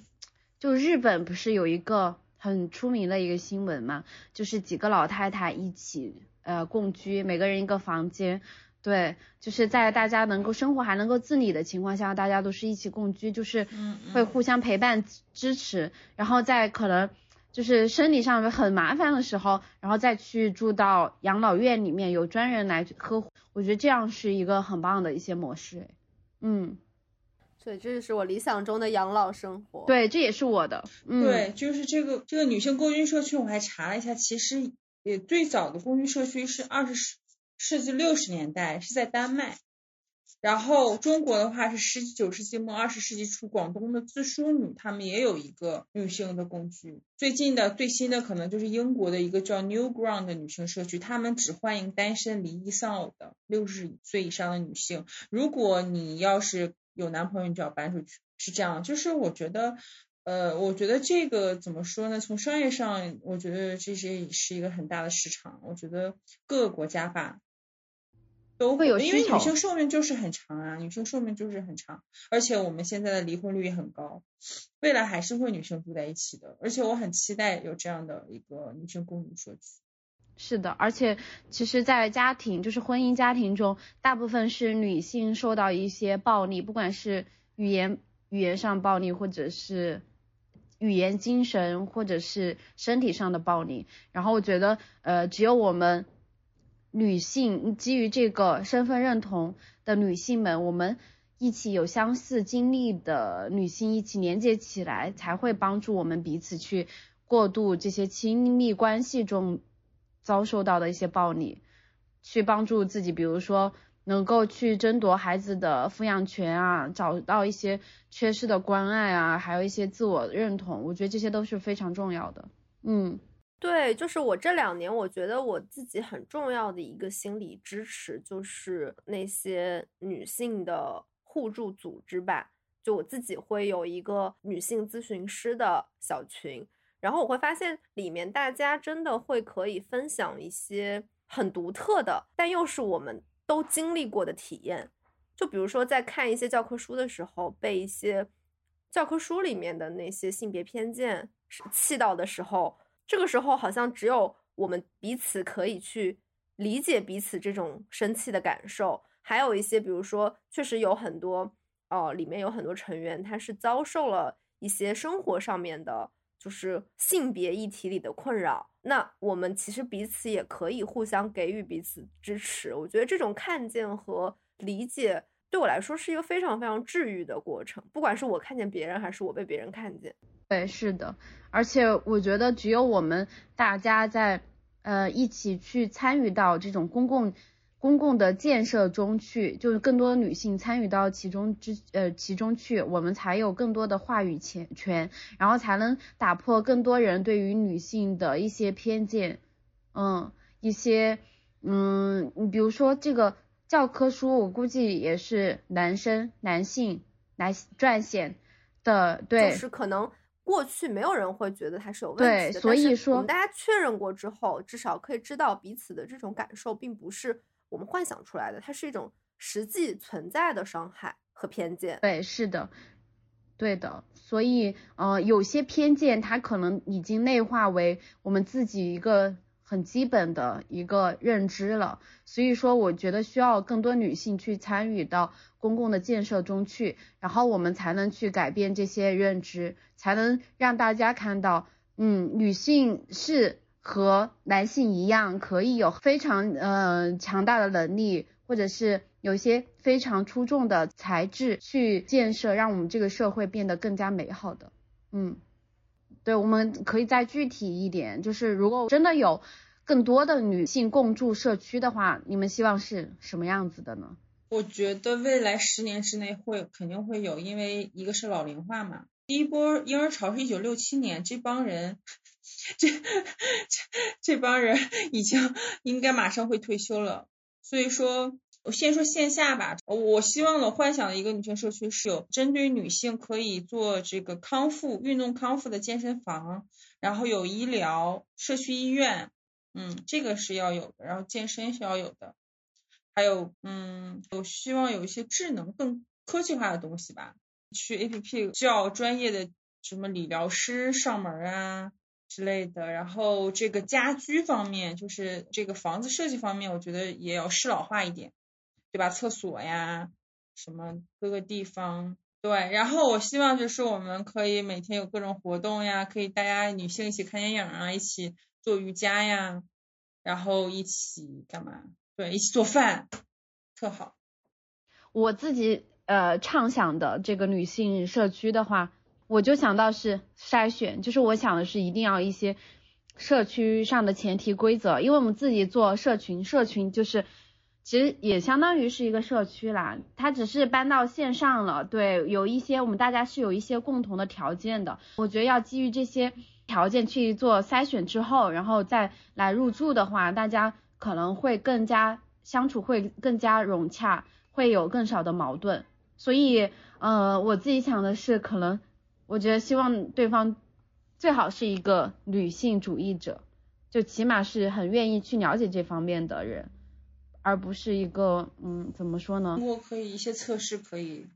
就日本不是有一个很出名的一个新闻嘛，就是几个老太太一起呃共居，每个人一个房间，对，就是在大家能够生活还能够自理的情况下，大家都是一起共居，就是会互相陪伴支持，然后在可能。就是生理上很麻烦的时候，然后再去住到养老院里面，有专人来呵护，我觉得这样是一个很棒的一些模式。嗯，对，这就是我理想中的养老生活。对，这也是我的。对，就是这个这个女性共居社区，我还查了一下，其实也最早的共居社区是二十世世纪六十年代，是在丹麦。然后中国的话是十九世纪末二十世纪初，广东的自梳女她们也有一个女性的共居。最近的最新的可能就是英国的一个叫 Newground 的女性社区，他们只欢迎单身离异丧偶的六十岁以上的女性。如果你要是有男朋友，你就要搬出去，是这样。就是我觉得，呃，我觉得这个怎么说呢？从商业上，我觉得这些是一个很大的市场。我觉得各个国家吧。都会有因为女性寿命就是很长啊，女性寿命就是很长，而且我们现在的离婚率也很高，未来还是会女性住在一起的，而且我很期待有这样的一个女性共居社区。是的，而且其实，在家庭就是婚姻家庭中，大部分是女性受到一些暴力，不管是语言语言上暴力，或者是语言精神，或者是身体上的暴力。然后我觉得，呃，只有我们。女性基于这个身份认同的女性们，我们一起有相似经历的女性一起连接起来，才会帮助我们彼此去过渡这些亲密关系中遭受到的一些暴力，去帮助自己，比如说能够去争夺孩子的抚养权啊，找到一些缺失的关爱啊，还有一些自我认同，我觉得这些都是非常重要的。嗯。对，就是我这两年，我觉得我自己很重要的一个心理支持，就是那些女性的互助组织吧。就我自己会有一个女性咨询师的小群，然后我会发现里面大家真的会可以分享一些很独特的，但又是我们都经历过的体验。就比如说在看一些教科书的时候，被一些教科书里面的那些性别偏见气到的时候。这个时候好像只有我们彼此可以去理解彼此这种生气的感受，还有一些，比如说，确实有很多，哦，里面有很多成员他是遭受了一些生活上面的，就是性别议题里的困扰。那我们其实彼此也可以互相给予彼此支持。我觉得这种看见和理解对我来说是一个非常非常治愈的过程，不管是我看见别人，还是我被别人看见。对，是的，而且我觉得只有我们大家在呃一起去参与到这种公共公共的建设中去，就是更多的女性参与到其中之呃其中去，我们才有更多的话语权权，然后才能打破更多人对于女性的一些偏见，嗯，一些嗯，你比如说这个教科书，我估计也是男生男性来撰写的，对，就是可能。过去没有人会觉得它是有问题的，所以说我们大家确认过之后，至少可以知道彼此的这种感受并不是我们幻想出来的，它是一种实际存在的伤害和偏见。对，是的，对的。所以，呃，有些偏见它可能已经内化为我们自己一个。很基本的一个认知了，所以说我觉得需要更多女性去参与到公共的建设中去，然后我们才能去改变这些认知，才能让大家看到，嗯，女性是和男性一样，可以有非常呃强大的能力，或者是有一些非常出众的才智去建设，让我们这个社会变得更加美好的，嗯。对，我们可以再具体一点，就是如果真的有更多的女性共住社区的话，你们希望是什么样子的呢？我觉得未来十年之内会肯定会有，因为一个是老龄化嘛。第一波婴儿潮是一九六七年，这帮人，这这这帮人已经应该马上会退休了。所以说，我先说线下吧。我希望的幻想的一个女性社区是有针对女性可以做这个康复、运动康复的健身房，然后有医疗、社区医院，嗯，这个是要有的。然后健身是要有的，还有，嗯，我希望有一些智能、更科技化的东西吧。去 A P P 叫专业的什么理疗师上门啊之类的，然后这个家居方面，就是这个房子设计方面，我觉得也要适老化一点，对吧？厕所呀，什么各个地方，对。然后我希望就是我们可以每天有各种活动呀，可以大家女性一起看电影啊，一起做瑜伽呀，然后一起干嘛？对，一起做饭，特好。我自己。呃，畅想的这个女性社区的话，我就想到是筛选，就是我想的是一定要一些社区上的前提规则，因为我们自己做社群，社群就是其实也相当于是一个社区啦，它只是搬到线上了，对，有一些我们大家是有一些共同的条件的，我觉得要基于这些条件去做筛选之后，然后再来入住的话，大家可能会更加相处会更加融洽，会有更少的矛盾。所以，呃，我自己想的是，可能我觉得希望对方最好是一个女性主义者，就起码是很愿意去了解这方面的人，而不是一个，嗯，怎么说呢？通过可以一些测试可以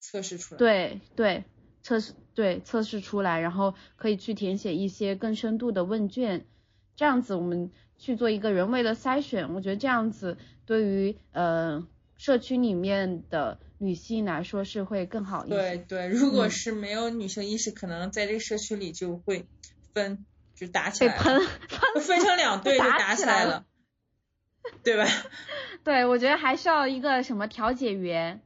测试出来。对对，测试对测试出来，然后可以去填写一些更深度的问卷，这样子我们去做一个人为的筛选，我觉得这样子对于呃社区里面的。女性来说是会更好一些。对对，如果是没有女性意识，可能在这个社区里就会分，就打起来，被 喷，分成两队就打起来了，对吧？对，我觉得还需要一个什么调解员。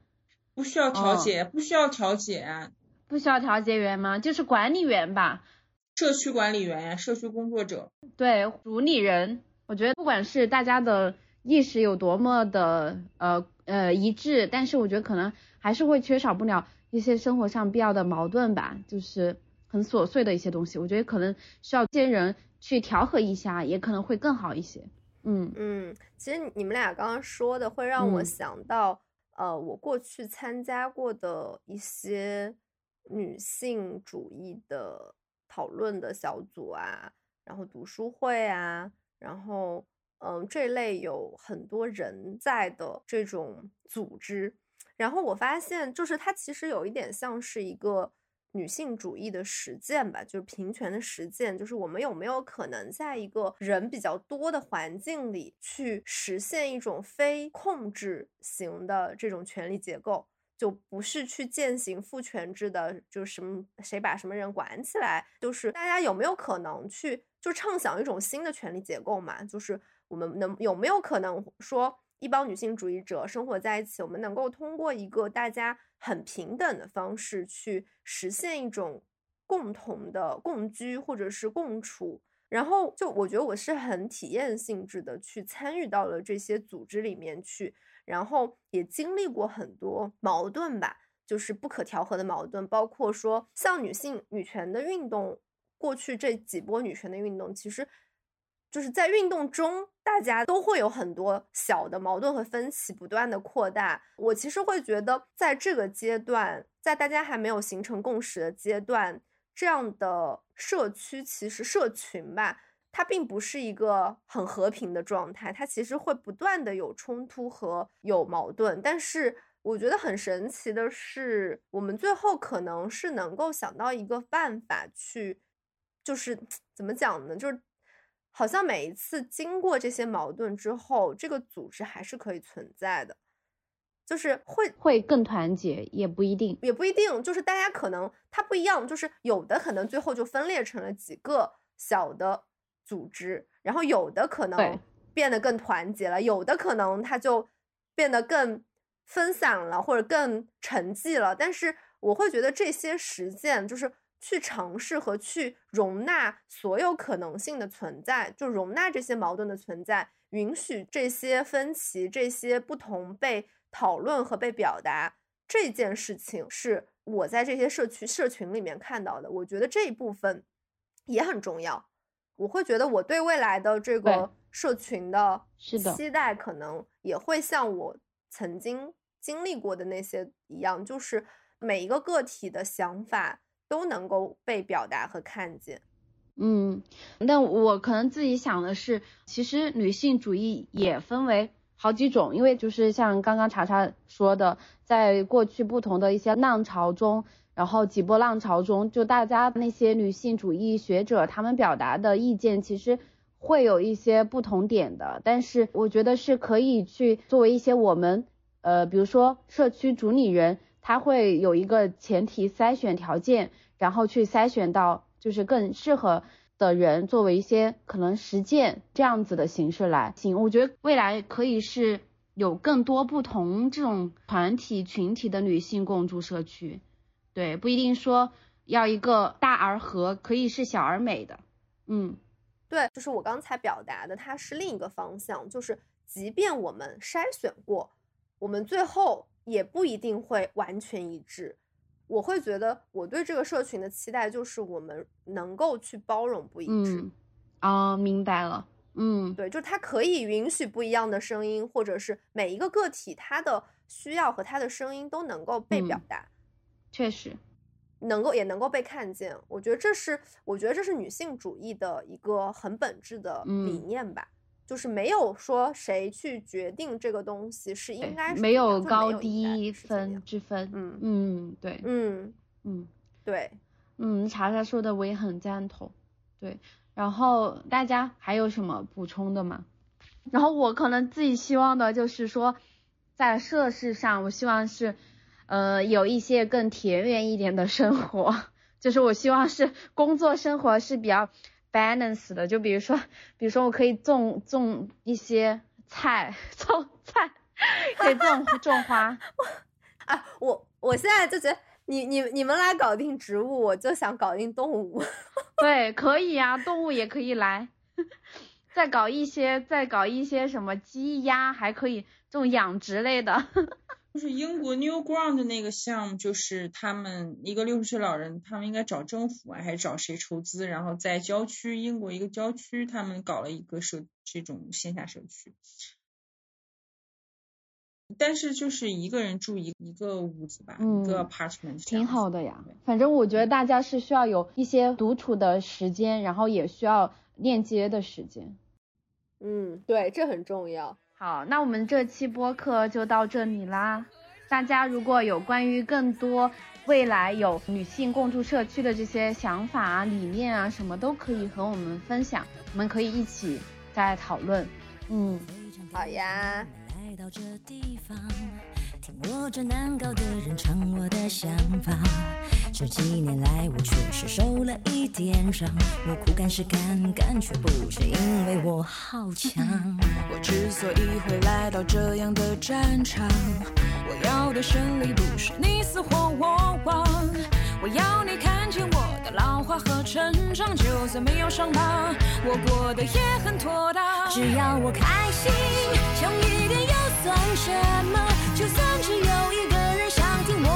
不需要调解，不需要调解。不需要调解员吗？就是管理员吧。社区管理员呀，社区工作者。对，主理人。我觉得不管是大家的意识有多么的呃。呃，一致，但是我觉得可能还是会缺少不了一些生活上必要的矛盾吧，就是很琐碎的一些东西，我觉得可能需要些人去调和一下，也可能会更好一些。嗯嗯，其实你们俩刚刚说的会让我想到，呃，我过去参加过的一些女性主义的讨论的小组啊，然后读书会啊，然后。嗯，这类有很多人在的这种组织，然后我发现，就是它其实有一点像是一个女性主义的实践吧，就是平权的实践，就是我们有没有可能在一个人比较多的环境里去实现一种非控制型的这种权力结构，就不是去践行父权制的，就是什么谁把什么人管起来，就是大家有没有可能去就畅想一种新的权力结构嘛，就是。我们能有没有可能说，一帮女性主义者生活在一起，我们能够通过一个大家很平等的方式去实现一种共同的共居或者是共处？然后就我觉得我是很体验性质的去参与到了这些组织里面去，然后也经历过很多矛盾吧，就是不可调和的矛盾，包括说像女性女权的运动，过去这几波女权的运动，其实。就是在运动中，大家都会有很多小的矛盾和分歧不断的扩大。我其实会觉得，在这个阶段，在大家还没有形成共识的阶段，这样的社区其实社群吧，它并不是一个很和平的状态，它其实会不断的有冲突和有矛盾。但是我觉得很神奇的是，我们最后可能是能够想到一个办法去，就是怎么讲呢？就是。好像每一次经过这些矛盾之后，这个组织还是可以存在的，就是会会更团结，也不一定，也不一定，就是大家可能它不一样，就是有的可能最后就分裂成了几个小的组织，然后有的可能变得更团结了，有的可能它就变得更分散了，或者更沉寂了。但是我会觉得这些实践就是。去尝试和去容纳所有可能性的存在，就容纳这些矛盾的存在，允许这些分歧、这些不同被讨论和被表达这件事情，是我在这些社区社群里面看到的。我觉得这一部分也很重要。我会觉得我对未来的这个社群的期待，可能也会像我曾经经历过的那些一样，就是每一个个体的想法都能够被表达和看见。嗯，那我可能自己想的是，其实女性主义也分为好几种，因为就是像刚刚查查说的，在过去不同的一些浪潮中，然后几波浪潮中，就大家那些女性主义学者他们表达的意见，其实会有一些不同点的，但是我觉得是可以去作为一些我们，呃，比如说社区主理人，它会有一个前提筛选条件，然后去筛选到。就是更适合的人作为一些可能实践这样子的形式来行，我觉得未来可以是有更多不同这种团体群体的女性共筑社区，对，不一定说要一个大而和，可以是小而美的，嗯，对，就是我刚才表达的，它是另一个方向，就是即便我们筛选过，我们最后也不一定会完全一致。我会觉得，我对这个社群的期待就是我们能够去包容不一致。嗯，啊，明白了。嗯，对，就是它可以允许不一样的声音，或者是每一个个体他的需要和他的声音都能够被表达。确实，能够也能够被看见。我觉得这是，我觉得这是女性主义的一个很本质的理念吧。就是没有说谁去决定这个东西是应该没有高低分之分，嗯嗯对，嗯嗯对，嗯查查说的我也很赞同，对，然后大家还有什么补充的吗？然后我可能自己希望的就是说，在设施上，我希望是呃有一些更田园一点的生活，就是我希望是工作生活是比较。Balance 的，就比如说，比如说我可以种种一些菜，种菜，可以种种花。啊，我我现在就觉得你你你们来搞定植物，我就想搞定动物。对，可以呀，动物也可以来。再搞一些，再搞一些什么鸡鸭，还可以这种养殖类的。就是英国 New Ground 那个项目，就是他们一个六十岁老人，他们应该找政府啊，还是找谁筹资？然后在郊区，英国一个郊区，他们搞了一个社这种线下社区，但是就是一个人住一一个屋子吧，一个 apartment，挺好的呀。反正我觉得大家是需要有一些独处的时间，然后也需要链接的时间。嗯，对，这很重要。好，那我们这期播客就到这里啦。大家如果有关于更多未来有女性共住社区的这些想法啊、理念啊，什么都可以和我们分享，我们可以一起再讨论。嗯，好呀。我这难搞的人唱我的想法，这几年来我确实受了？一点伤。我苦干实干，干却不是因为我好强。我之所以会来到这样的战场，我要的胜利不是你死或我亡。我要和成长，就算没有伤疤，我过得也很妥当。只要我开心，强一点又算什么？就算只有一个人想听，我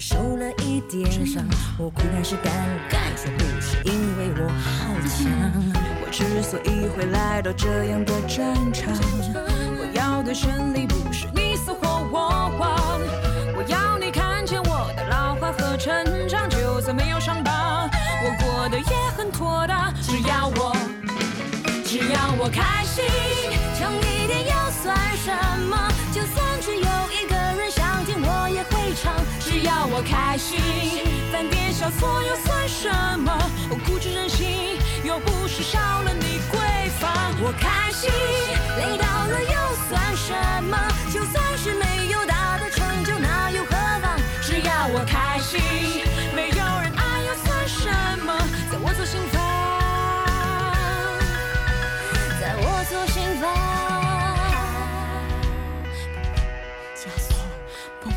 受了一点伤。我苦干实干，干却不是因为我好强。我之所以会来到这样的战场，我要的胜利不是你死或我亡。我要你看见我的老化和成长，就算没有伤疤，我过得也很妥当。只要我。只要我开只要我开心，犯点小错又算什么？我固执任性，又不是少了你闺房。我开心，累到了又算什么？就算是没有大的成就，那又何妨？只要我开心，没有人爱又算什么？在我左心房，在我左心房。加速，砰砰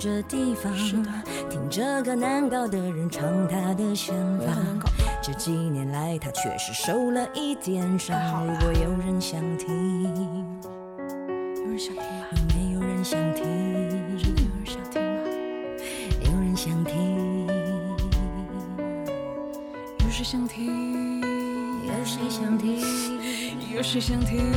这地方，听这个难搞的人唱他的想法。这几年来，他确实受了一点伤。如果有人想听，有人想听吗？有没有人想听？真的有人想听吗？有人想听，有谁想听？有谁想听？有谁想听？